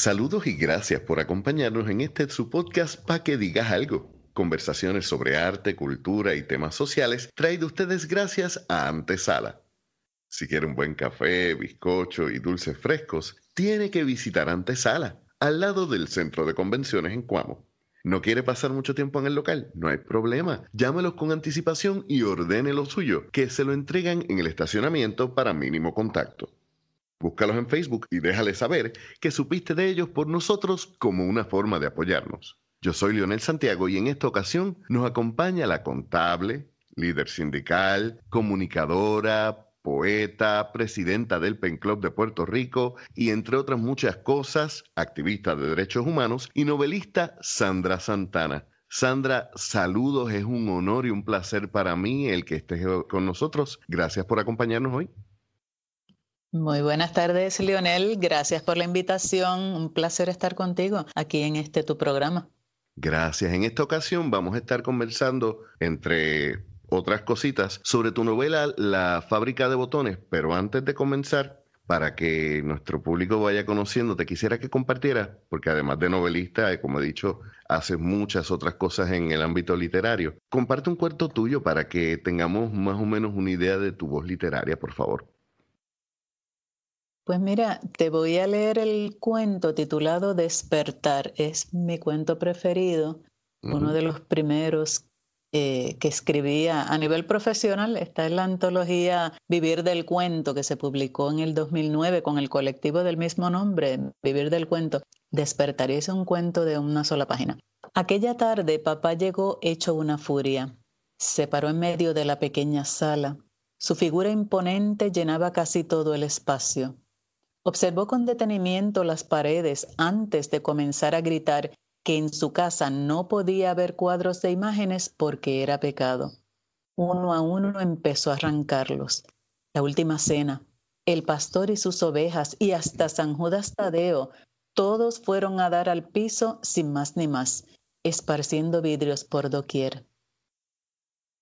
Saludos y gracias por acompañarnos en este su podcast para que digas algo. Conversaciones sobre arte, cultura y temas sociales traído ustedes gracias a Antesala. Si quiere un buen café, bizcocho y dulces frescos, tiene que visitar Antesala, al lado del centro de convenciones en Cuamo. ¿No quiere pasar mucho tiempo en el local? No hay problema. Llámelos con anticipación y ordene lo suyo, que se lo entregan en el estacionamiento para mínimo contacto. Búscalos en Facebook y déjale saber que supiste de ellos por nosotros como una forma de apoyarnos. Yo soy Leonel Santiago y en esta ocasión nos acompaña la contable, líder sindical, comunicadora, poeta, presidenta del PEN Club de Puerto Rico y entre otras muchas cosas, activista de derechos humanos y novelista Sandra Santana. Sandra, saludos, es un honor y un placer para mí el que estés con nosotros. Gracias por acompañarnos hoy. Muy buenas tardes, Lionel. Gracias por la invitación. Un placer estar contigo aquí en este tu programa. Gracias. En esta ocasión vamos a estar conversando, entre otras cositas, sobre tu novela La fábrica de botones. Pero antes de comenzar, para que nuestro público vaya conociendo, te quisiera que compartieras, porque además de novelista, eh, como he dicho, haces muchas otras cosas en el ámbito literario. Comparte un cuarto tuyo para que tengamos más o menos una idea de tu voz literaria, por favor. Pues mira, te voy a leer el cuento titulado Despertar. Es mi cuento preferido, uno de los primeros eh, que escribía a nivel profesional. Está en la antología Vivir del Cuento, que se publicó en el 2009 con el colectivo del mismo nombre, Vivir del Cuento. Despertar es un cuento de una sola página. Aquella tarde papá llegó hecho una furia. Se paró en medio de la pequeña sala. Su figura imponente llenaba casi todo el espacio. Observó con detenimiento las paredes antes de comenzar a gritar que en su casa no podía haber cuadros de imágenes porque era pecado. Uno a uno empezó a arrancarlos. La última cena, el pastor y sus ovejas y hasta San Judas Tadeo, todos fueron a dar al piso sin más ni más, esparciendo vidrios por doquier.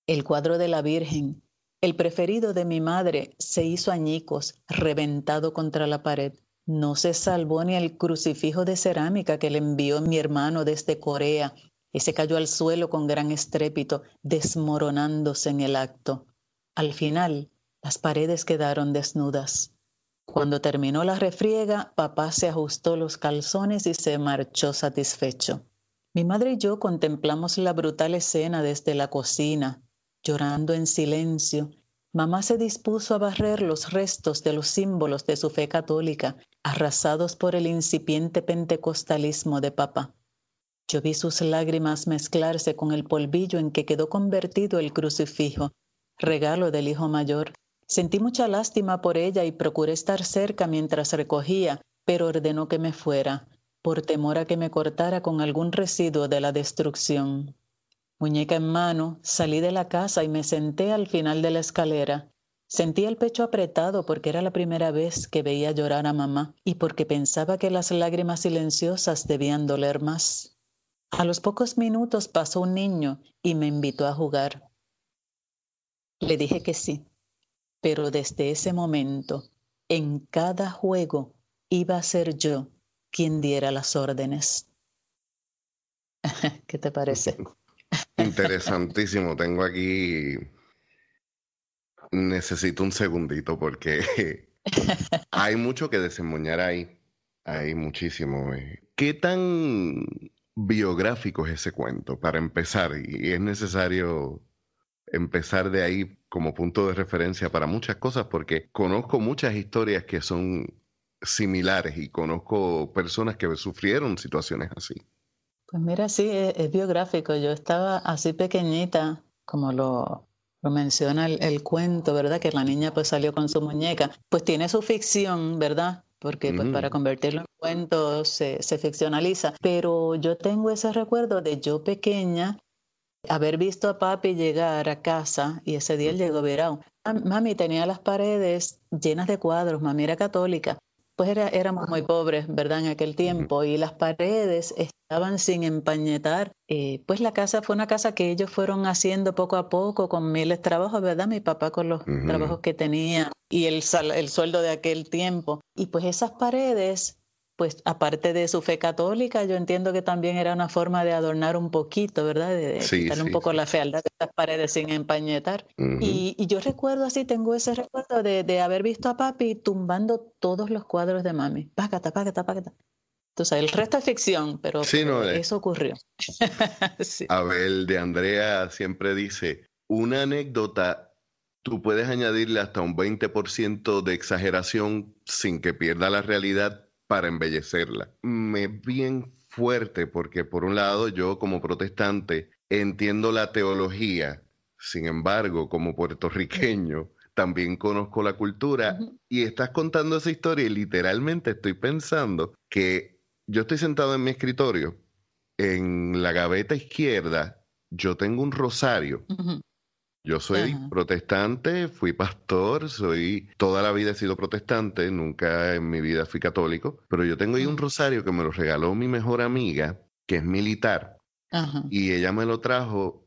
El cuadro de la Virgen, el preferido de mi madre se hizo añicos, reventado contra la pared. No se salvó ni el crucifijo de cerámica que le envió mi hermano desde Corea. Ese cayó al suelo con gran estrépito, desmoronándose en el acto. Al final, las paredes quedaron desnudas. Cuando terminó la refriega, papá se ajustó los calzones y se marchó satisfecho. Mi madre y yo contemplamos la brutal escena desde la cocina, Llorando en silencio, mamá se dispuso a barrer los restos de los símbolos de su fe católica, arrasados por el incipiente pentecostalismo de papá. Yo vi sus lágrimas mezclarse con el polvillo en que quedó convertido el crucifijo, regalo del hijo mayor. Sentí mucha lástima por ella y procuré estar cerca mientras recogía, pero ordenó que me fuera, por temor a que me cortara con algún residuo de la destrucción. Muñeca en mano, salí de la casa y me senté al final de la escalera. Sentí el pecho apretado porque era la primera vez que veía llorar a mamá y porque pensaba que las lágrimas silenciosas debían doler más. A los pocos minutos pasó un niño y me invitó a jugar. Le dije que sí, pero desde ese momento, en cada juego, iba a ser yo quien diera las órdenes. ¿Qué te parece? Interesantísimo. Tengo aquí. Necesito un segundito porque hay mucho que desemboñar ahí. Hay muchísimo. Eh. ¿Qué tan biográfico es ese cuento para empezar? Y es necesario empezar de ahí como punto de referencia para muchas cosas porque conozco muchas historias que son similares y conozco personas que sufrieron situaciones así. Pues mira, sí, es, biográfico. Yo estaba así pequeñita, como lo, lo menciona el, cuento, ¿verdad? Que la niña pues salió con su muñeca. Pues tiene su ficción, ¿verdad? Porque pues para convertirlo en cuento se, se ficcionaliza. Pero yo tengo ese recuerdo de yo pequeña haber visto a papi llegar a casa y ese día él llegó virado. Mami tenía las paredes llenas de cuadros, mami era católica pues era, éramos muy pobres, ¿verdad? En aquel tiempo y las paredes estaban sin empañetar. Eh, pues la casa fue una casa que ellos fueron haciendo poco a poco con miles de trabajos, ¿verdad? Mi papá con los trabajos que tenía y el, el sueldo de aquel tiempo. Y pues esas paredes pues aparte de su fe católica, yo entiendo que también era una forma de adornar un poquito, ¿verdad? De, quitarle un poco la fealdad de estas paredes sin empañetar. y, yo recuerdo así, tengo ese recuerdo de, haber visto a papi tumbando todos los cuadros de mami. Págata, págata, págata. Entonces, el resto es ficción, pero, eh. eso ocurrió. Abel de Andrea siempre dice, una anécdota, tú puedes añadirle hasta un 20% de exageración sin que pierda la realidad para embellecerla. Me bien fuerte porque por un lado yo como protestante entiendo la teología, sin embargo como puertorriqueño también conozco la cultura y estás contando esa historia y literalmente estoy pensando que yo estoy sentado en mi escritorio, en la gaveta izquierda yo tengo un rosario yo soy protestante, fui pastor, soy toda la vida he sido protestante, nunca en mi vida fui católico, pero yo tengo ahí un rosario que me lo regaló mi mejor amiga, que es militar, y ella me lo trajo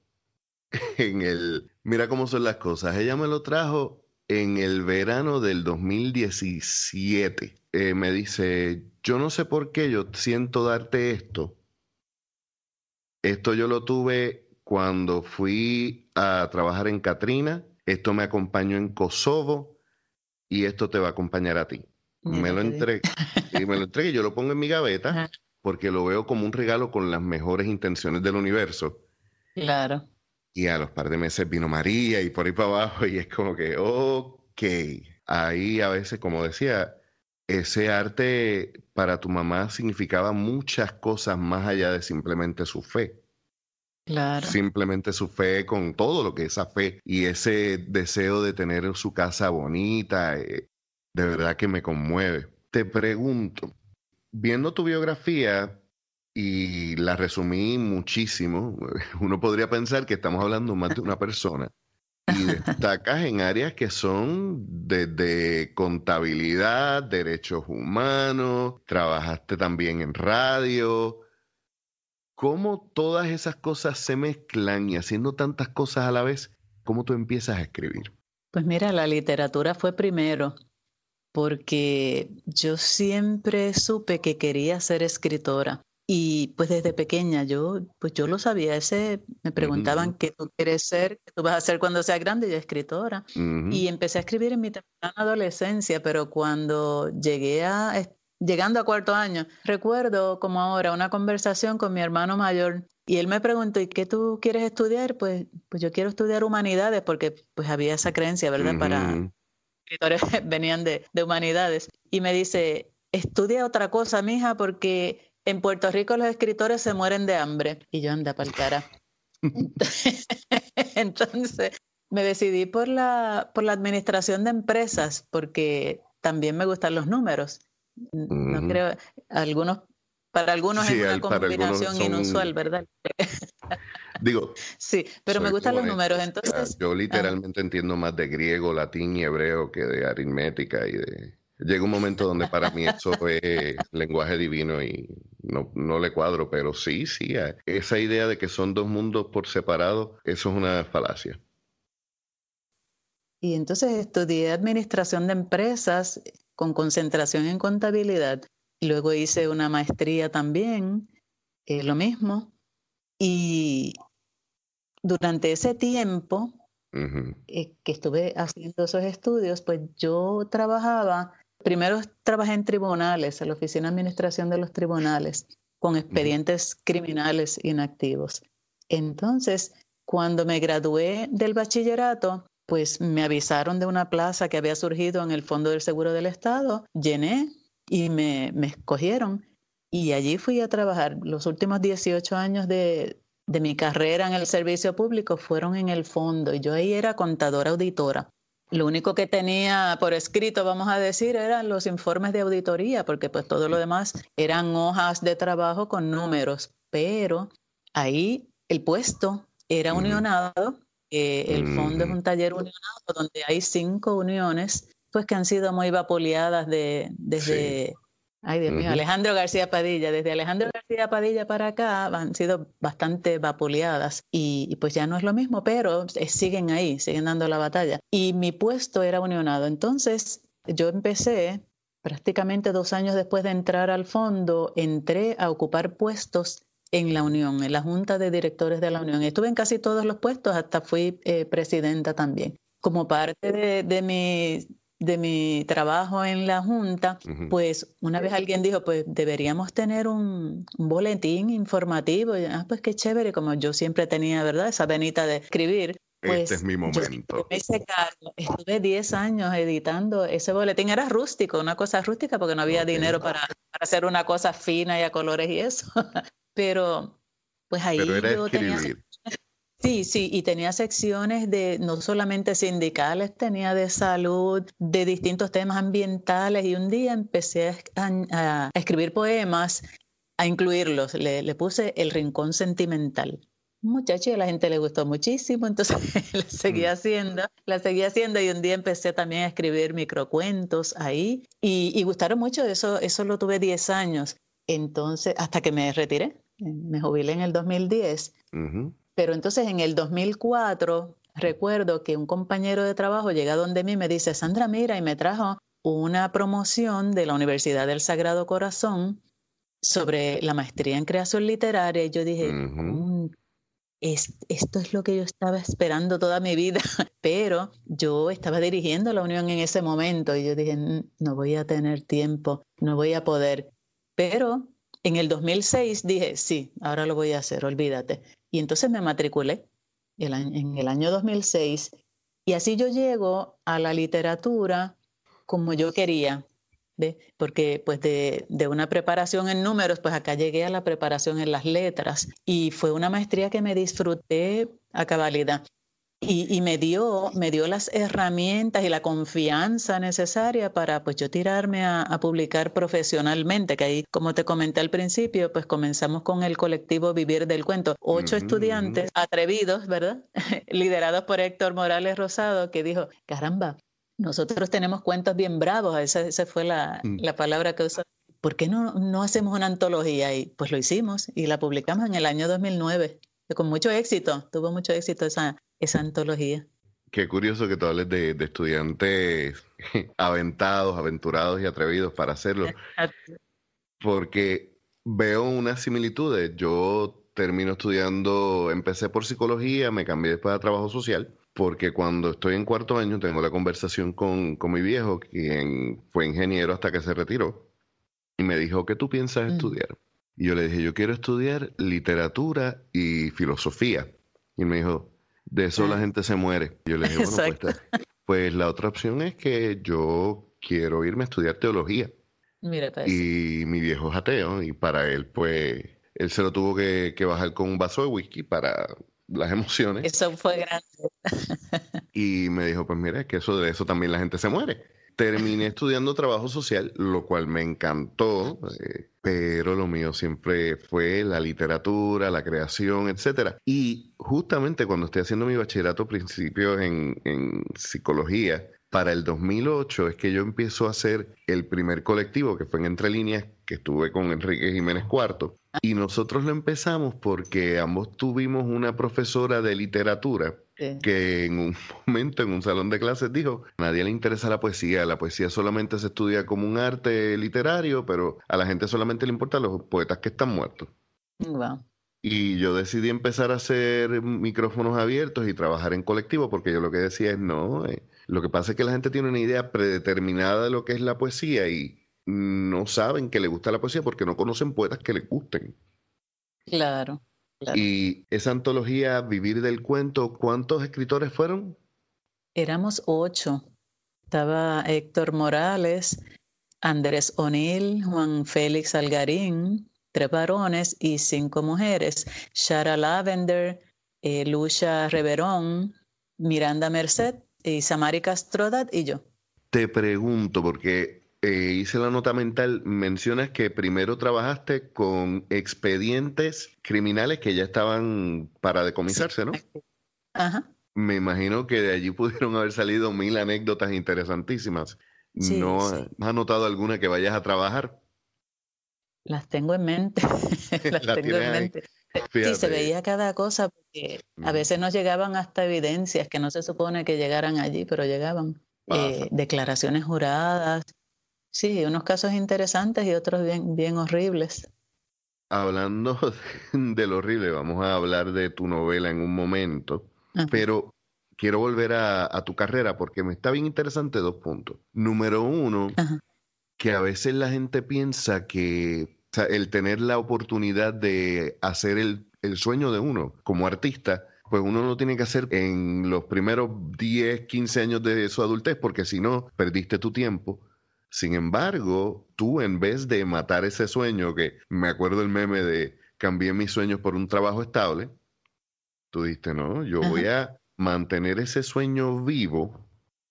en el, mira cómo son las cosas, ella me lo trajo en el verano del 2017. Eh, me dice, yo no sé por qué yo siento darte esto. Esto yo lo tuve cuando fui a trabajar en Katrina, esto me acompañó en Kosovo y esto te va a acompañar a ti. me lo entregué, y me lo entregué, yo lo pongo en mi gaveta porque lo veo como un regalo con las mejores intenciones del universo. Claro. Y a los par de meses vino María y por ahí para abajo y es como que, ok, ahí a veces, como decía, ese arte para tu mamá significaba muchas cosas más allá de simplemente su fe. Simplemente su fe con todo lo que esa fe y ese deseo de tener su casa bonita, eh, de verdad que me conmueve. Te pregunto, viendo tu biografía y la resumí muchísimo, uno podría pensar que estamos hablando más de una persona. Y destacas en áreas que son desde contabilidad, derechos humanos, trabajaste también en radio, cómo todas esas cosas se mezclan y haciendo tantas cosas a la vez, ¿cómo tú empiezas a escribir? Pues mira, la literatura fue primero, porque yo siempre supe que quería ser escritora. Y pues desde pequeña yo, pues yo lo sabía, ese me preguntaban qué tú quieres ser, qué tú vas a hacer cuando seas grande, y escritora. Y empecé a escribir en mi temprana adolescencia, pero cuando llegué a llegando a cuarto año, recuerdo como ahora una conversación con mi hermano mayor y él me preguntó, ¿y qué tú quieres estudiar? Pues, pues yo quiero estudiar humanidades porque pues había esa creencia, ¿verdad? Para escritores venían de, de humanidades. Y me dice, estudia otra cosa, mija, porque en Puerto Rico los escritores se mueren de hambre. Y yo anda para el cara. Entonces me decidí por la, por la administración de empresas porque también me gustan los números. No creo, algunos, para algunos es una combinación inusual, ¿verdad? Digo. Sí, pero me gustan los números, entonces. Yo literalmente entiendo más de griego, latín y hebreo que de aritmética y de. Llega un momento donde para mí eso es lenguaje divino y no, no le cuadro, pero sí, sí, esa idea de que son dos mundos por separado, eso es una falacia. Y entonces estudié administración de empresas con concentración en contabilidad. Luego hice una maestría también, eh, lo mismo. Y durante ese tiempo eh, que estuve haciendo esos estudios, pues yo trabajaba, primero trabajé en tribunales, en la Oficina de Administración de los Tribunales, con expedientes criminales inactivos. Entonces, cuando me gradué del bachillerato, pues me avisaron de una plaza que había surgido en el Fondo del Seguro del Estado, llené y me, me escogieron. Y allí fui a trabajar. Los últimos 18 años de, de mi carrera en el servicio público fueron en el fondo. Y yo ahí era contadora auditora. Lo único que tenía por escrito, vamos a decir, eran los informes de auditoría, porque pues todo lo demás eran hojas de trabajo con números, pero ahí el puesto era unionado el fondo es un taller unionado donde hay cinco uniones, pues que han sido muy vapuleadas de, desde, ay Dios mío, Alejandro García Padilla, desde Alejandro García Padilla para acá han sido bastante vapuleadas y, pues ya no es lo mismo, pero siguen ahí, siguen dando la batalla. Y mi puesto era unionado, entonces yo empecé prácticamente dos años después de entrar al fondo, entré a ocupar puestos en la Unión, en la Junta de Directores de la Unión. Estuve en casi todos los puestos, hasta fui eh, presidenta también. Como parte de, mi, de mi trabajo en la Junta, pues una vez alguien dijo, pues deberíamos tener un, boletín informativo. Y, ah, pues qué chévere, como yo siempre tenía, ¿verdad? Esa venita de escribir. Pues, este es mi momento. estuve 10 años editando ese boletín. Era rústico, una cosa rústica, porque no había dinero para, para, hacer una cosa fina y a colores y eso. Pero, pues ahí yo tenía... Sí, sí, y tenía secciones de no solamente sindicales, tenía de salud, de distintos temas ambientales, y un día empecé a, escribir poemas, a incluirlos. Le, puse El Rincón Sentimental. Muchacho, y a la gente le gustó muchísimo, entonces la seguí mm. haciendo, la seguí haciendo y un día empecé también a escribir microcuentos ahí y, y gustaron mucho, eso, eso lo tuve 10 años, entonces hasta que me retiré, me jubilé en el 2010. Pero entonces en el 2004 recuerdo que un compañero de trabajo llega donde mí y me dice, Sandra, mira, y me trajo una promoción de la Universidad del Sagrado Corazón sobre la maestría en creación literaria. Y yo dije, mm, esto es lo que yo estaba esperando toda mi vida, pero yo estaba dirigiendo la Unión en ese momento y yo dije, mm, no voy a tener tiempo, no voy a poder. Pero en el 2006 dije, sí, ahora lo voy a hacer, olvídate. Y entonces me matriculé en el año 2006 y así yo llego a la literatura como yo quería, porque pues de, de, una preparación en números, pues acá llegué a la preparación en las letras y fue una maestría que me disfruté a cabalidad. Y, me, dio, me dio las herramientas y la confianza necesaria para pues yo tirarme a, publicar profesionalmente, que ahí, como te comenté al principio, pues comenzamos con el colectivo Vivir del Cuento. Ocho estudiantes atrevidos, ¿verdad? Liderados por Héctor Morales Rosado, que dijo, caramba, nosotros tenemos cuentos bien bravos, esa, esa fue la, mm. la palabra que usó. ¿Por qué no, no hacemos una antología? Y pues lo hicimos y la publicamos en el año 2009 con mucho éxito, tuvo mucho éxito esa, esa antología. Qué curioso que tú hables de, estudiantes aventados, aventurados y atrevidos para hacerlo. Porque veo unas similitudes. Yo termino estudiando, empecé por psicología, me cambié después a trabajo social, porque cuando estoy en cuarto año tengo la conversación con, con mi viejo, quien fue ingeniero hasta que se retiró, y me dijo, ¿qué tú piensas mm. estudiar? Y yo le dije, yo quiero estudiar literatura y filosofía. Y me dijo, de eso la gente se muere. yo le dije, bueno, pues, pues, la otra opción es que yo quiero irme a estudiar teología. Mira, y mi viejo es ateo y para él, pues, él se lo tuvo que, bajar con un vaso de whisky para las emociones. Eso fue grande. y me dijo, pues mira, que eso de eso también la gente se muere. Terminé estudiando trabajo social, lo cual me encantó, eh, pero lo mío siempre fue la literatura, la creación, etcétera. Y justamente cuando estoy haciendo mi bachillerato principios en, en psicología, para el 2008 es que yo empiezo a hacer el primer colectivo, que fue en Entre Líneas, que estuve con Enrique Jiménez Cuarto. Y nosotros lo empezamos porque ambos tuvimos una profesora de literatura que en un momento en un salón de clases dijo, a nadie le interesa la poesía, la poesía solamente se estudia como un arte literario, pero a la gente solamente le importan los poetas que están muertos. Y yo decidí empezar a hacer micrófonos abiertos y trabajar en colectivo porque yo lo que decía es, no, eh, lo que pasa es que la gente tiene una idea predeterminada de lo que es la poesía y no saben que le gusta la poesía porque no conocen poetas que les gusten. Claro. Y esa antología, Vivir del Cuento, ¿cuántos escritores fueron? Éramos ocho. Estaba Héctor Morales, Andrés O'Neill, Juan Félix Algarín, tres varones y cinco mujeres. Shara Lavender, eh, Lucia Reverón, Miranda Merced y Samari Castrodat y yo. Te pregunto, porque eh, hice la nota mental, mencionas que primero trabajaste con expedientes criminales que ya estaban para decomisarse, ¿no? Ajá. Me imagino que de allí pudieron haber salido mil anécdotas interesantísimas. ¿No has anotado alguna que vayas a trabajar? Las tengo en mente. Las tengo en mente. Sí, se veía cada cosa porque a veces nos llegaban hasta evidencias que no se supone que llegaran allí, pero llegaban. Eh, declaraciones juradas, Sí, unos casos interesantes y otros bien, bien horribles. Hablando de lo horrible, vamos a hablar de tu novela en un momento, pero quiero volver a, tu carrera porque me está bien interesante dos puntos. Número uno, que a veces la gente piensa que el tener la oportunidad de hacer el, el sueño de uno como artista, pues uno no tiene que hacer en los primeros 10, 15 años de su adultez, porque si no, perdiste tu tiempo sin embargo, tú en vez de matar ese sueño, que me acuerdo el meme de cambié mis sueños por un trabajo estable, tú dijiste, no, yo voy a mantener ese sueño vivo,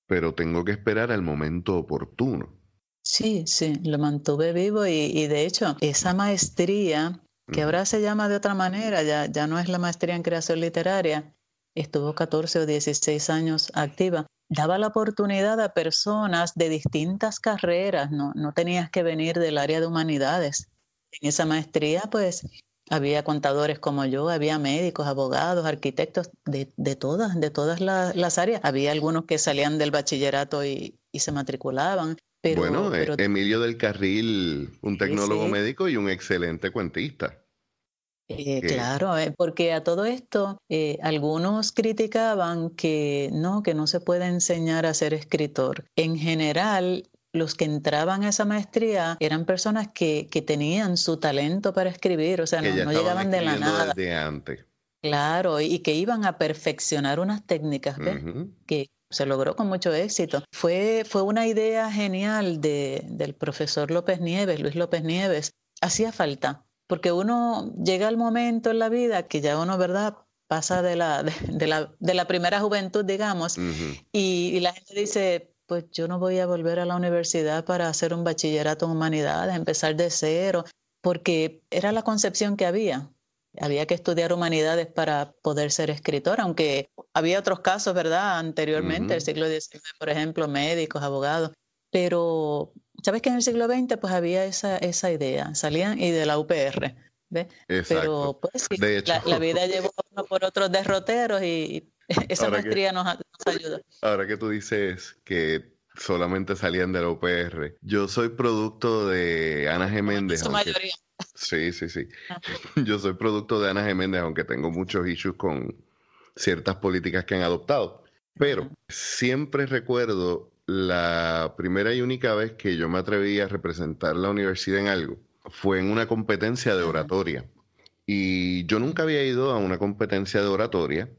pero tengo que esperar al momento oportuno. Sí, sí, lo mantuve vivo y, de hecho esa maestría, que ahora se llama de otra manera, ya, ya no es la maestría en creación literaria, estuvo 14 o 16 años activa daba la oportunidad a personas de distintas carreras, no, no tenías que venir del área de humanidades. En esa maestría, pues, había contadores como yo, había médicos, abogados, arquitectos, de, de todas, de todas las, áreas. Había algunos que salían del bachillerato y, y se matriculaban. Pero, bueno, Emilio del Carril, un tecnólogo médico y un excelente cuentista. Eh, claro, eh, porque a todo esto eh, algunos criticaban que no, que no se puede enseñar a ser escritor. En general, los que entraban a esa maestría eran personas que, que tenían su talento para escribir, o sea, no, llegaban de la nada. Desde antes. Claro, y que iban a perfeccionar unas técnicas que se logró con mucho éxito. Fue, fue una idea genial de, del profesor López Nieves, Luis López Nieves. Hacía falta porque uno llega al momento en la vida que ya uno, ¿verdad? Pasa de la, de, la, de la primera juventud, digamos, y, la gente dice, pues yo no voy a volver a la universidad para hacer un bachillerato en humanidades, empezar de cero, porque era la concepción que había. Había que estudiar humanidades para poder ser escritor, aunque había otros casos, ¿verdad? Anteriormente, el siglo XIX, por ejemplo, médicos, abogados, pero sabes que en el siglo XX pues había esa, esa idea, salían y de la UPR, ¿ves? Pero pues sí, la, vida llevó por otros derroteros y esa maestría nos, ayuda. Ahora que tú dices que solamente salían de la UPR, yo soy producto de Ana Geméndez. Su mayoría. Sí, sí, sí. Yo soy producto de Ana Geméndez, aunque tengo muchos issues con ciertas políticas que han adoptado. Pero siempre recuerdo la primera y única vez que yo me atreví a representar la universidad en algo fue en una competencia de oratoria. Y yo nunca había ido a una competencia de oratoria.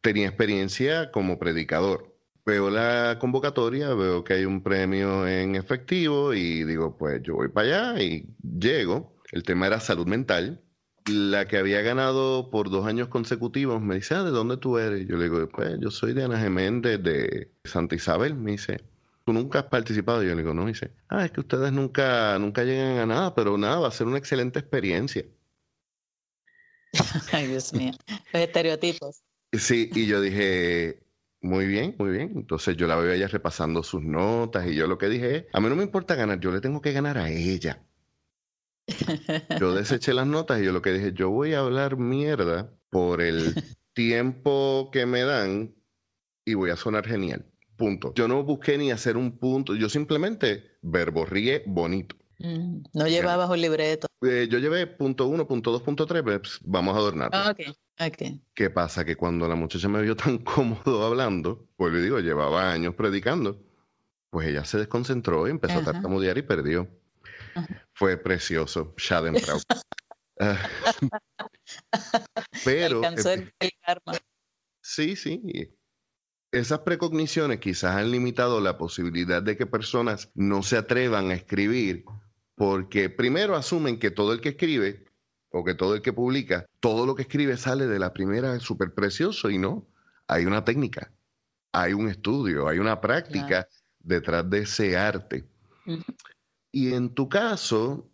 Tenía experiencia como predicador. Veo la convocatoria, veo que hay un premio en efectivo y digo, pues yo voy para allá y llego. El tema era salud mental. La que había ganado por dos años consecutivos me dice, ah, ¿de dónde tú eres? Yo le digo, pues yo soy de Ana Geméndez de Santa Isabel. Me dice, nunca has participado. Y yo le digo, no, dice, ah, es que ustedes nunca, nunca llegan a nada, pero nada, va a ser una excelente experiencia. Ay, Dios mío, los estereotipos. Sí, y yo dije, muy bien, muy bien. Entonces yo la veo a ella repasando sus notas y yo lo que dije a mí no me importa ganar, yo le tengo que ganar a ella. Yo deseché las notas y yo lo que dije, yo voy a hablar mierda por el tiempo que me dan y voy a sonar genial. Punto. Yo no busqué ni hacer un punto, yo simplemente verborríe bonito. Mm, no llevabas un libreto. Eh, yo llevé punto uno, punto dos, punto tres, pues vamos a adornar. Ah, ok, ok. ¿Qué pasa? Que cuando la muchacha me vio tan cómodo hablando, pues le digo, llevaba años predicando, pues ella se desconcentró y empezó a tartamudear y perdió. Fue precioso, Schadenfrau. Pero. Alcanzó el karma. Sí, sí esas precogniciones quizás han limitado la posibilidad de que personas no se atrevan a escribir porque primero asumen que todo el que escribe o que todo el que publica, todo lo que escribe sale de la primera súper precioso y no, hay una técnica, hay un estudio, hay una práctica detrás de ese arte. Y en tu caso,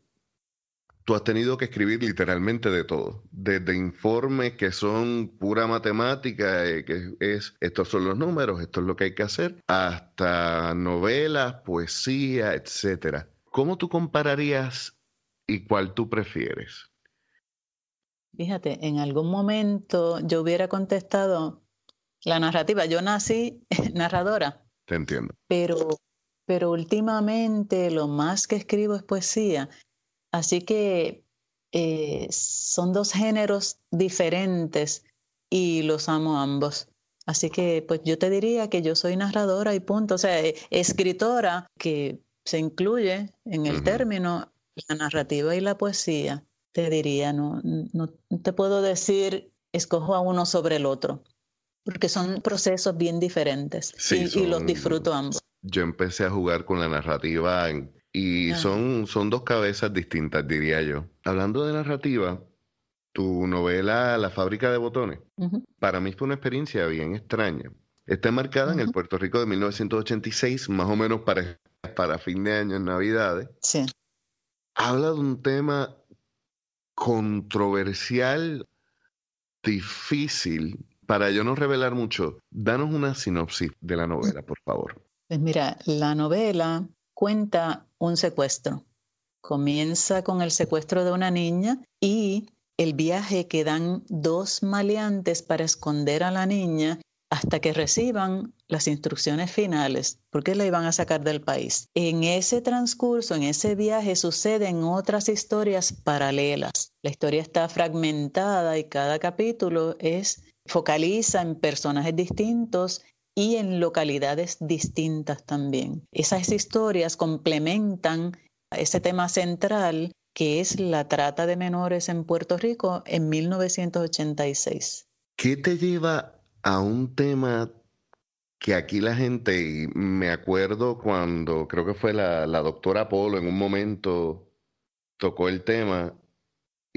tú has tenido que escribir literalmente de todo, desde informes que son pura matemática, eh, que es estos son los números, esto es lo que hay que hacer, hasta novelas, poesía, etcétera. ¿Cómo tú compararías y cuál tú prefieres? Fíjate, en algún momento yo hubiera contestado la narrativa. Yo nací narradora. Te entiendo. Pero pero últimamente lo más que escribo es poesía. Así que eh, son dos géneros diferentes y los amo ambos. Así que pues yo te diría que yo soy narradora y punto, o sea, e, escritora que se incluye en el término la narrativa y la poesía. Te diría, no, no te puedo decir escojo a uno sobre el otro, porque son procesos bien diferentes y, los disfruto ambos. Yo empecé a jugar con la narrativa y son, son dos cabezas distintas, diría yo. Hablando de narrativa, tu novela La fábrica de botones, para mí fue una experiencia bien extraña. Está marcada en el Puerto Rico de 1986, más o menos para, para fin de año, en Navidades. Sí. Habla de un tema controversial difícil. Para yo no revelar mucho, danos una sinopsis de la novela, por favor. Pues mira, la novela cuenta un secuestro. Comienza con el secuestro de una niña y el viaje que dan dos maleantes para esconder a la niña hasta que reciban las instrucciones finales, porque la iban a sacar del país. En ese transcurso, en ese viaje, suceden otras historias paralelas. La historia está fragmentada y cada capítulo es focaliza en personajes distintos y en localidades distintas también. Esas historias complementan ese tema central que es la trata de menores en Puerto Rico en 1986. ¿Qué te lleva a un tema que aquí la gente, y me acuerdo cuando creo que fue la, la doctora Polo en un momento tocó el tema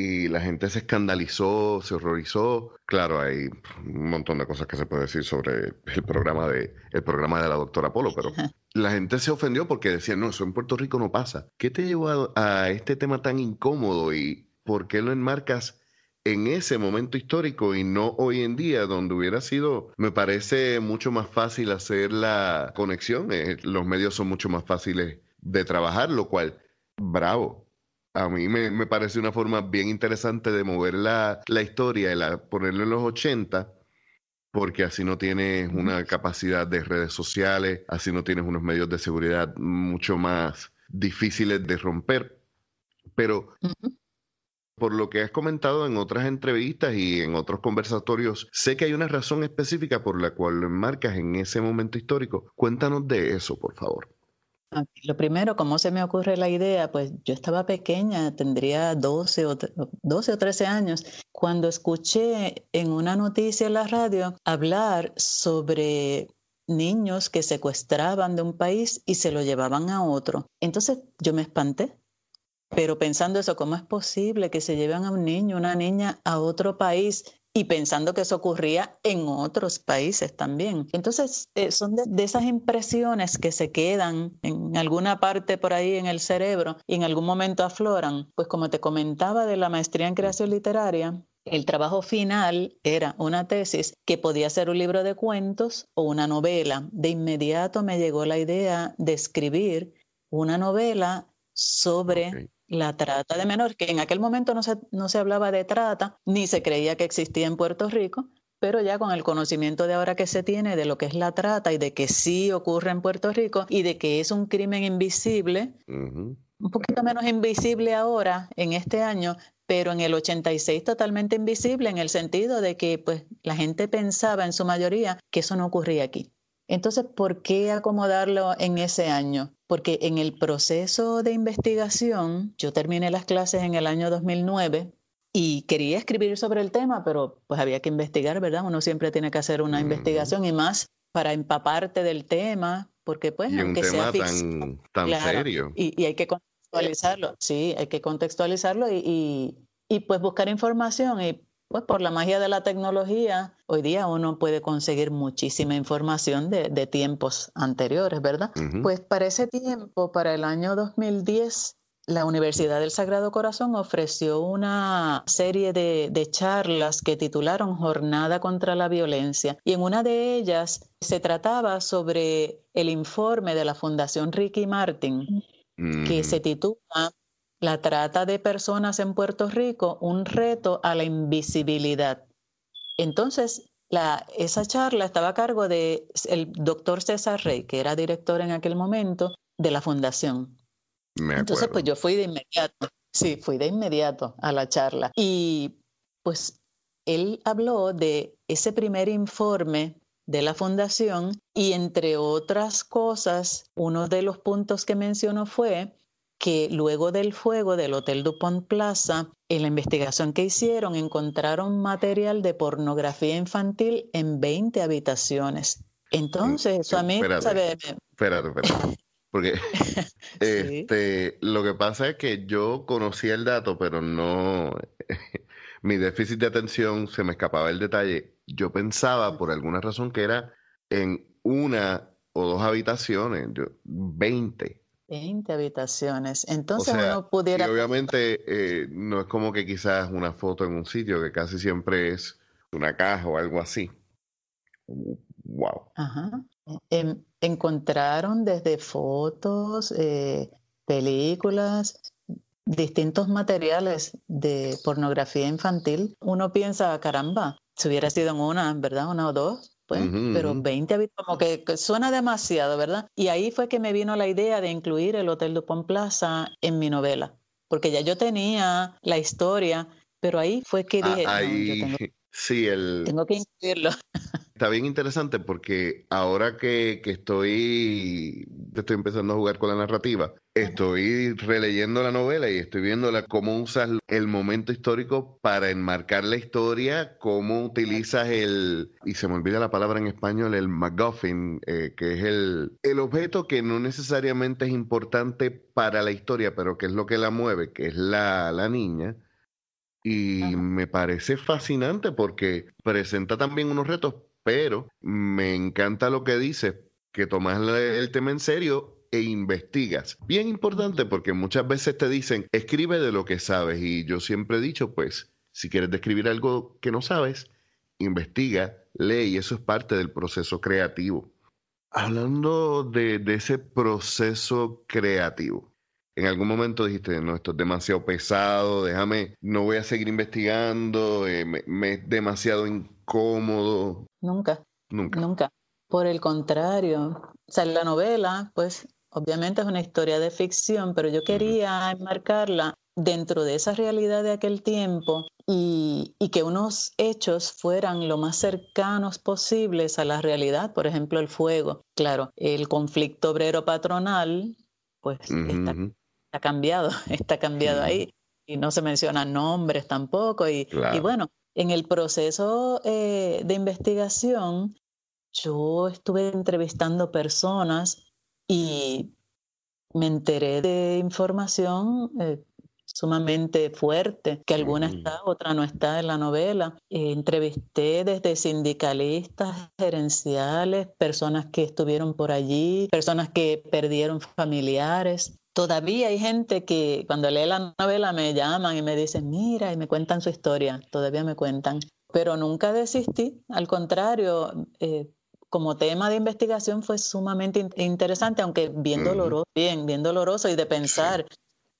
y la gente se escandalizó, se horrorizó. Claro, hay un montón de cosas que se puede decir sobre el programa de, el programa de la doctora Polo, pero la gente se ofendió porque decían, no, eso en Puerto Rico no pasa. ¿Qué te llevó a este tema tan incómodo y por qué lo enmarcas en ese momento histórico y no hoy en día, donde hubiera sido, me parece mucho más fácil hacer la conexión. Eh, los medios son mucho más fáciles de trabajar, lo cual, bravo. A mí me, parece una forma bien interesante de mover la, historia y la, ponerlo en los 80, porque así no tienes una capacidad de redes sociales, así no tienes unos medios de seguridad mucho más difíciles de romper. Pero por lo que has comentado en otras entrevistas y en otros conversatorios, sé que hay una razón específica por la cual lo enmarcas en ese momento histórico. Cuéntanos de eso, por favor. Lo primero, ¿cómo se me ocurre la idea? Pues yo estaba pequeña, tendría 12 o, 12 o 13 años, cuando escuché en una noticia en la radio hablar sobre niños que secuestraban de un país y se lo llevaban a otro. Entonces yo me espanté pero pensando eso, ¿cómo es posible que se lleven a un niño, una niña a otro país? Y pensando que eso ocurría en otros países también. Entonces, eh, son de, esas impresiones que se quedan en alguna parte por ahí en el cerebro y en algún momento afloran. Pues como te comentaba de la maestría en creación literaria, el trabajo final era una tesis que podía ser un libro de cuentos o una novela. De inmediato me llegó la idea de escribir una novela sobre la trata de menores, que en aquel momento no se, no se hablaba de trata, ni se creía que existía en Puerto Rico, pero ya con el conocimiento de ahora que se tiene de lo que es la trata y de que sí ocurre en Puerto Rico y de que es un crimen invisible, un poquito menos invisible ahora, en este año, pero en el 86 totalmente invisible en el sentido de que pues la gente pensaba en su mayoría que eso no ocurría aquí. Entonces, ¿por qué acomodarlo en ese año? Porque en el proceso de investigación, yo terminé las clases en el año 2009 y quería escribir sobre el tema, pero pues había que investigar, ¿verdad? Uno siempre tiene que hacer una investigación y más para empaparte del tema, porque pues y aunque un tema tan, tan serio. Y, hay que contextualizarlo, sí, hay que contextualizarlo y, y pues buscar información y pues por la magia de la tecnología, hoy día uno puede conseguir muchísima información de, tiempos anteriores, ¿verdad? Pues para ese tiempo, para el año 2010, la Universidad del Sagrado Corazón ofreció una serie de, de, charlas que titularon Jornada contra la Violencia y en una de ellas se trataba sobre el informe de la Fundación Ricky Martin que se titula la trata de personas en Puerto Rico, un reto a la invisibilidad. Entonces, la, esa charla estaba a cargo del el doctor César Rey, que era director en aquel momento, de la fundación. Entonces, pues yo fui de inmediato, sí, fui de inmediato a la charla. Y pues él habló de ese primer informe de la fundación y entre otras cosas, uno de los puntos que mencionó fue que luego del fuego del Hotel Dupont Plaza, en la investigación que hicieron encontraron material de pornografía infantil en 20 habitaciones. Entonces, eso a mí... Espérate, espérate, espérate. Porque este, lo que pasa es que yo conocía el dato, pero no... mi déficit de atención se me escapaba el detalle. Yo pensaba por alguna razón que era en una o dos habitaciones, yo, 20. 20 habitaciones. Entonces uno pudiera... Y obviamente eh, no es como que quizás una foto en un sitio, que casi siempre es una caja o algo así. Wow. Ajá. Encontraron desde fotos, eh, películas, distintos materiales de pornografía infantil. Uno piensa, caramba, si hubiera sido en una, ¿verdad? Una o dos, pues, pero 20 como que, suena demasiado, ¿verdad? Y ahí fue que me vino la idea de incluir el Hotel Dupont Plaza en mi novela, porque ya yo tenía la historia, pero ahí fue que ah, dije, sí, el... tengo que incluirlo. Está bien interesante porque ahora que, estoy, estoy empezando a jugar con la narrativa, estoy releyendo la novela y estoy viendo cómo usas el momento histórico para enmarcar la historia, cómo utilizas el, y se me olvida la palabra en español, el MacGuffin, eh, que es el, el objeto que no necesariamente es importante para la historia, pero que es lo que la mueve, que es la, la niña. Y me parece fascinante porque presenta también unos retos pero me encanta lo que dice, que tomas el tema en serio e investigas. Bien importante porque muchas veces te dicen, escribe de lo que sabes y yo siempre he dicho, pues, si quieres describir algo que no sabes, investiga, lee y eso es parte del proceso creativo. Hablando de, ese proceso creativo, en algún momento dijiste, no, esto es demasiado pesado, déjame, no voy a seguir investigando, eh, me, es demasiado incómodo. Nunca. Nunca. Nunca. Por el contrario, o sea, la novela, pues obviamente es una historia de ficción, pero yo quería enmarcarla dentro de esa realidad de aquel tiempo y, y, que unos hechos fueran lo más cercanos posibles a la realidad, por ejemplo, el fuego. Claro, el conflicto obrero patronal, pues está, cambiado, está cambiado ahí y no se mencionan nombres tampoco y, y bueno, en el proceso eh, de investigación, yo estuve entrevistando personas y me enteré de información eh, sumamente fuerte, que alguna está, otra no está en la novela. Eh, entrevisté desde sindicalistas, gerenciales, personas que estuvieron por allí, personas que perdieron familiares. Todavía hay gente que cuando lee la novela me llaman y me dicen, mira, y me cuentan su historia, todavía me cuentan. Pero nunca desistí, al contrario, eh, como tema de investigación fue sumamente interesante, aunque bien doloroso, bien, bien doloroso, y de pensar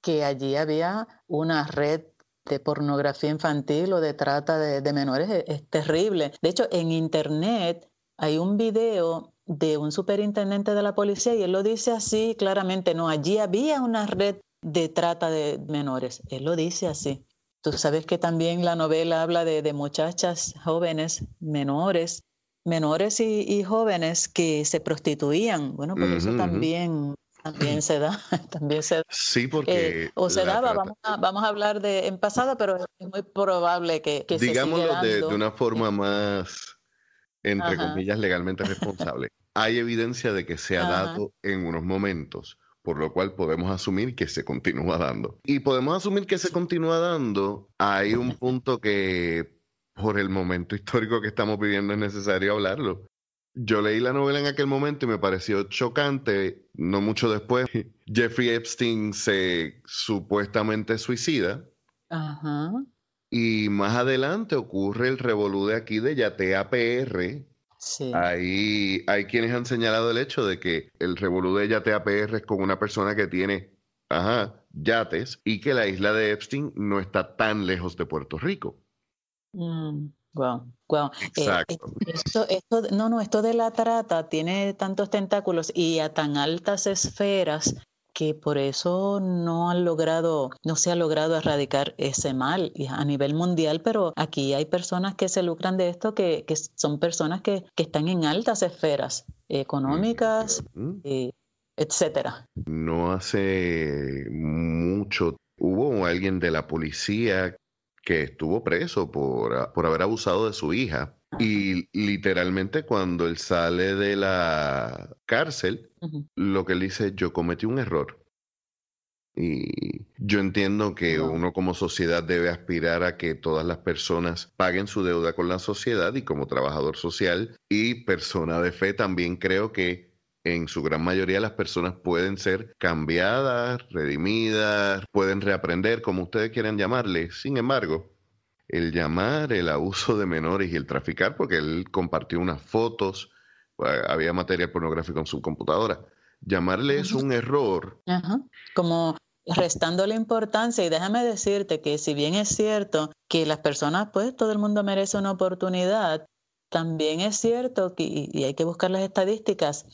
que allí había una red de pornografía infantil o de trata de, menores, es, es terrible. De hecho, en internet hay un video de un superintendente de la policía y él lo dice así claramente, no, allí había una red de trata de menores, él lo dice así. Tú sabes que también la novela habla de, muchachas jóvenes, menores, menores y, jóvenes que se prostituían. Bueno, pues eso también también se da, también se da. Sí, porque... Eh, o se daba, vamos a, vamos a, hablar de en pasado, pero es muy probable que, que Digámoslo se de, de, una forma más, entre comillas, legalmente responsable hay evidencia de que se ha dado en unos momentos, por lo cual podemos asumir que se continúa dando. Y podemos asumir que se continúa dando. Hay un punto que por el momento histórico que estamos viviendo es necesario hablarlo. Yo leí la novela en aquel momento y me pareció chocante. No mucho después, Jeffrey Epstein se supuestamente suicida. Ajá. Y más adelante ocurre el revolú de aquí de Yatea PR, Ahí hay quienes han señalado el hecho de que el revolú de yate APR es con una persona que tiene, ajá, yates y que la isla de Epstein no está tan lejos de Puerto Rico. Mm, wow, wow. Eh, Exacto. esto, esto, no, no, esto de la trata tiene tantos tentáculos y a tan altas esferas que por eso no han logrado, no se ha logrado erradicar ese mal a nivel mundial, pero aquí hay personas que se lucran de esto, que, que son personas que, que, están en altas esferas económicas, eh, etcétera. No hace mucho hubo alguien de la policía que estuvo preso por, por haber abusado de su hija. Y literalmente cuando él sale de la cárcel, lo que él dice, yo cometí un error. Y yo entiendo que uno como sociedad debe aspirar a que todas las personas paguen su deuda con la sociedad y como trabajador social y persona de fe también creo que en su gran mayoría las personas pueden ser cambiadas, redimidas, pueden reaprender, como ustedes quieran llamarle. Sin embargo, el llamar el abuso de menores y el traficar, porque él compartió unas fotos, había material pornográfico en su computadora, llamarle es un error. Como restando la importancia y déjame decirte que si bien es cierto que las personas, pues todo el mundo merece una oportunidad, también es cierto que, y hay que buscar las estadísticas,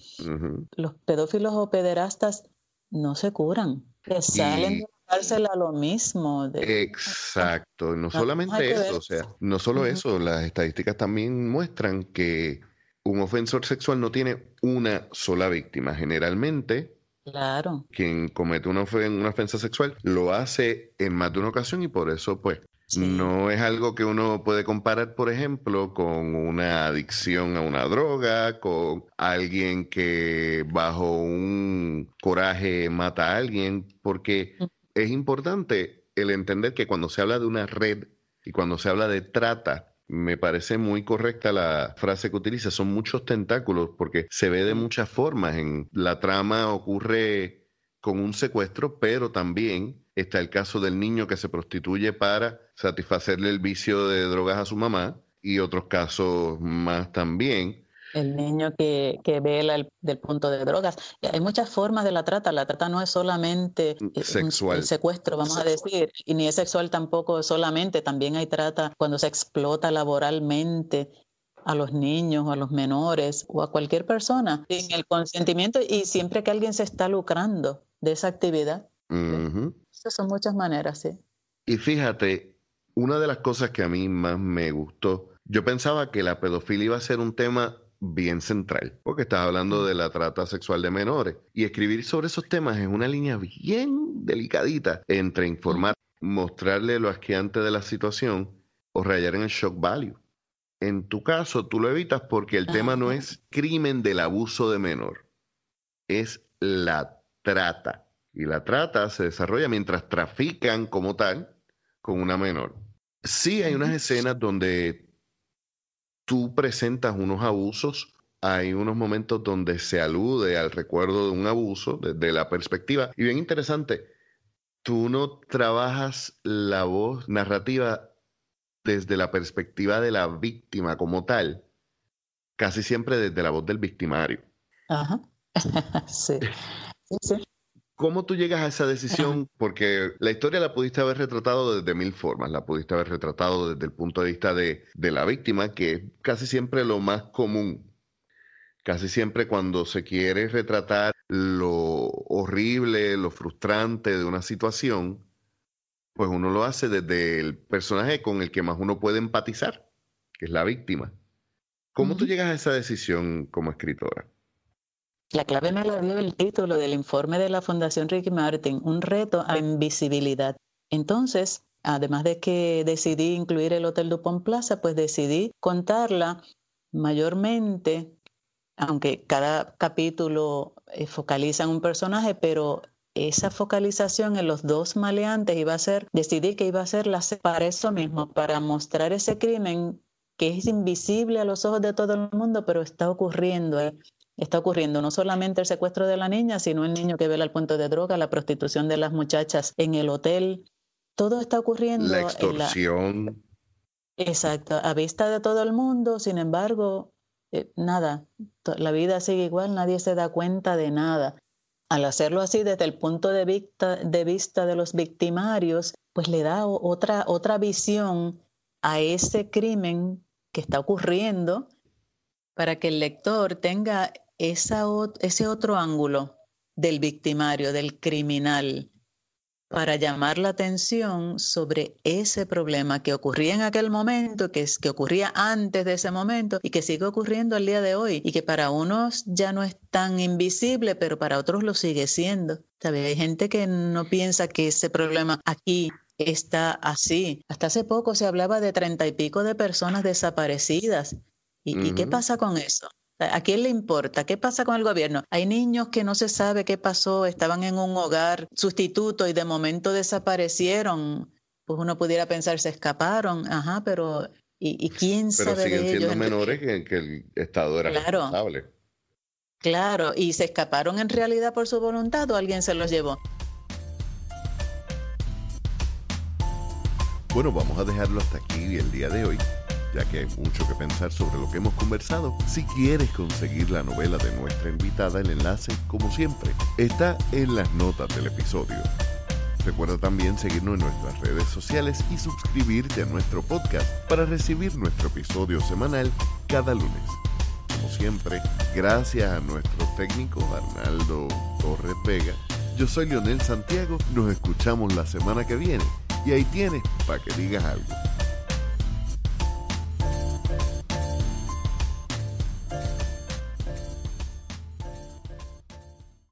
los pedófilos o pederastas no se curan, que salen de la cárcel a lo mismo. Exacto, no, solamente eso, o sea, no solo eso, las estadísticas también muestran que un ofensor sexual no tiene una sola víctima. Generalmente, claro. quien comete una, una ofensa sexual lo hace en más de una ocasión y por eso, pues, no es algo que uno puede comparar, por ejemplo, con una adicción a una droga, con alguien que bajo un coraje mata a alguien, porque es importante el entender que cuando se habla de una red y cuando se habla de trata, me parece muy correcta la frase que utiliza, son muchos tentáculos porque se ve de muchas formas. En la trama ocurre con un secuestro, pero también Está el caso del niño que se prostituye para satisfacerle el vicio de drogas a su mamá y otros casos más también. El niño que, que vela el, del punto de drogas. Hay muchas formas de la trata. La trata no es solamente eh, sexual. el secuestro, vamos a decir, y ni es sexual tampoco solamente. También hay trata cuando se explota laboralmente a los niños, a los menores o a cualquier persona sin el consentimiento y siempre que alguien se está lucrando de esa actividad son muchas maneras, sí. Y fíjate, una de las cosas que a mí más me gustó, yo pensaba que la pedofilia iba a ser un tema bien central, porque estás hablando de la trata sexual de menores. Y escribir sobre esos temas es una línea bien delicadita entre informar, mostrarle lo asqueante de la situación o rayar en el shock value. En tu caso, tú lo evitas porque el tema no es crimen del abuso de menor, es la trata y la trata se desarrolla mientras trafican como tal con una menor. Sí hay unas escenas donde tú presentas unos abusos, hay unos momentos donde se alude al recuerdo de un abuso desde la perspectiva. Y bien interesante, tú no trabajas la voz narrativa desde la perspectiva de la víctima como tal, casi siempre desde la voz del victimario. Ajá. sí. sí, sí. ¿Cómo tú llegas a esa decisión? Porque la historia la pudiste haber retratado desde mil formas. La pudiste haber retratado desde el punto de vista de, la víctima, que es casi siempre lo más común. Casi siempre cuando se quiere retratar lo horrible, lo frustrante de una situación, pues uno lo hace desde el personaje con el que más uno puede empatizar, que es la víctima. ¿Cómo tú llegas a esa decisión como escritora? La clave me la dio el título del informe de la Fundación Ricky Martin, un reto a invisibilidad. Entonces, además de que decidí incluir el Hotel Dupont Plaza, pues decidí contarla mayormente, aunque cada capítulo eh, focaliza en un personaje, pero esa focalización en los dos maleantes iba a ser, decidí que iba a ser la, para eso mismo, para mostrar ese crimen que es invisible a los ojos de todo el mundo, pero está ocurriendo está ocurriendo no solamente el secuestro de la niña, sino el niño que vela el punto de droga, la prostitución de las muchachas en el hotel. Todo está ocurriendo. La extorsión. Exacto, a vista de todo el mundo, sin embargo, eh, nada, la vida sigue igual, nadie se da cuenta de nada. Al hacerlo así desde el punto de vista de, vista de los victimarios, pues le da otra, otra visión a ese crimen que está ocurriendo para que el lector tenga esa, ese otro ángulo del victimario, del criminal, para llamar la atención sobre ese problema que ocurría en aquel momento, que, es, que ocurría antes de ese momento y que sigue ocurriendo al día de hoy y que para unos ya no es tan invisible, pero para otros lo sigue siendo. Hay gente que no piensa que ese problema aquí está así. Hasta hace poco se hablaba de treinta y pico de personas desaparecidas. ¿Y, qué pasa con eso? ¿A quién le importa? ¿Qué pasa con el gobierno? Hay niños que no se sabe qué pasó, estaban en un hogar sustituto y de momento desaparecieron. Pues uno pudiera pensar, se escaparon, ajá, pero ¿y, quién pero sabe siguen de siendo ellos? menores que, que, el Estado era claro, responsable. Claro, y se escaparon en realidad por su voluntad o alguien se los llevó. Bueno, vamos a dejarlo hasta aquí el día de hoy ya que hay mucho que pensar sobre lo que hemos conversado. Si quieres conseguir la novela de nuestra invitada, el enlace, como siempre, está en las notas del episodio. Recuerda también seguirnos en nuestras redes sociales y suscribirte a nuestro podcast para recibir nuestro episodio semanal cada lunes. Como siempre, gracias a nuestro técnico Arnaldo Torres Vega. Yo soy Leonel Santiago, nos escuchamos la semana que viene y ahí tienes para que digas algo.